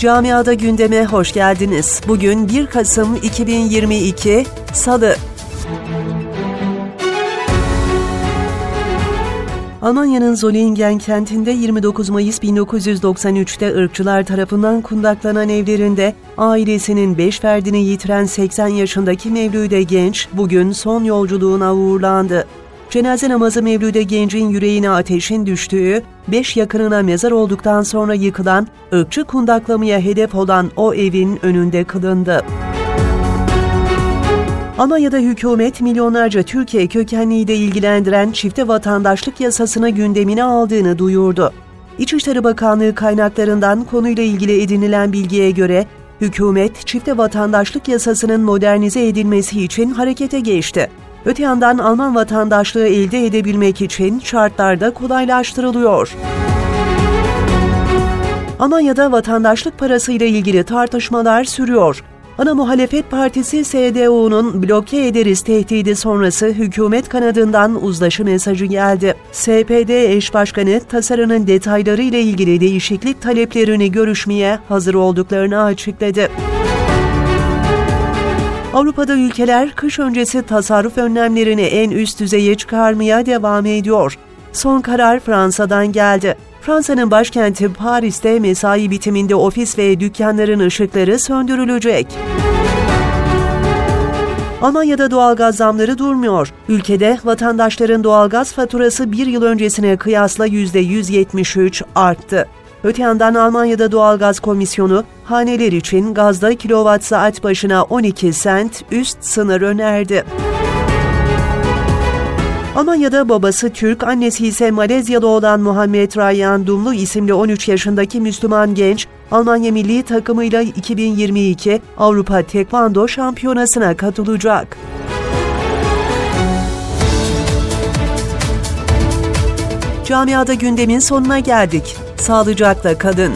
Camiada gündeme hoş geldiniz. Bugün 1 Kasım 2022 Salı. Almanya'nın Solingen kentinde 29 Mayıs 1993'te ırkçılar tarafından kundaklanan evlerinde ailesinin 5 ferdini yitiren 80 yaşındaki Mevlüde Genç bugün son yolculuğuna uğurlandı. Cenaze namazı Mevlüde Genç'in yüreğine ateşin düştüğü, 5 yakınına mezar olduktan sonra yıkılan, ırkçı kundaklamaya hedef olan o evin önünde kılındı. Almanya'da hükümet milyonlarca Türkiye kökenliyi de ilgilendiren çifte vatandaşlık yasasını gündemine aldığını duyurdu. İçişleri Bakanlığı kaynaklarından konuyla ilgili edinilen bilgiye göre hükümet çifte vatandaşlık yasasının modernize edilmesi için harekete geçti. Öte yandan Alman vatandaşlığı elde edebilmek için şartlar da kolaylaştırılıyor. Almanya'da vatandaşlık parasıyla ilgili tartışmalar sürüyor. Ana muhalefet partisi SDU'nun bloke ederiz tehdidi sonrası hükümet kanadından uzlaşı mesajı geldi. SPD eş başkanı tasarının detayları ile ilgili değişiklik taleplerini görüşmeye hazır olduklarını açıkladı. Avrupa'da ülkeler kış öncesi tasarruf önlemlerini en üst düzeye çıkarmaya devam ediyor. Son karar Fransa'dan geldi. Fransa'nın başkenti Paris'te mesai bitiminde ofis ve dükkanların ışıkları söndürülecek. Almanya'da doğalgaz zamları durmuyor. Ülkede vatandaşların doğalgaz faturası bir yıl öncesine kıyasla %173 arttı. Öte yandan Almanya'da Doğalgaz Komisyonu, haneler için gazda kilowatt saat başına 12 sent üst sınır önerdi. Almanya'da babası Türk, annesi ise Malezyalı olan Muhammed Rayyan Dumlu isimli 13 yaşındaki Müslüman genç, Almanya milli takımıyla 2022 Avrupa Tekvando Şampiyonası'na katılacak. Camiada gündemin sonuna geldik. Sağlıcakla kalın.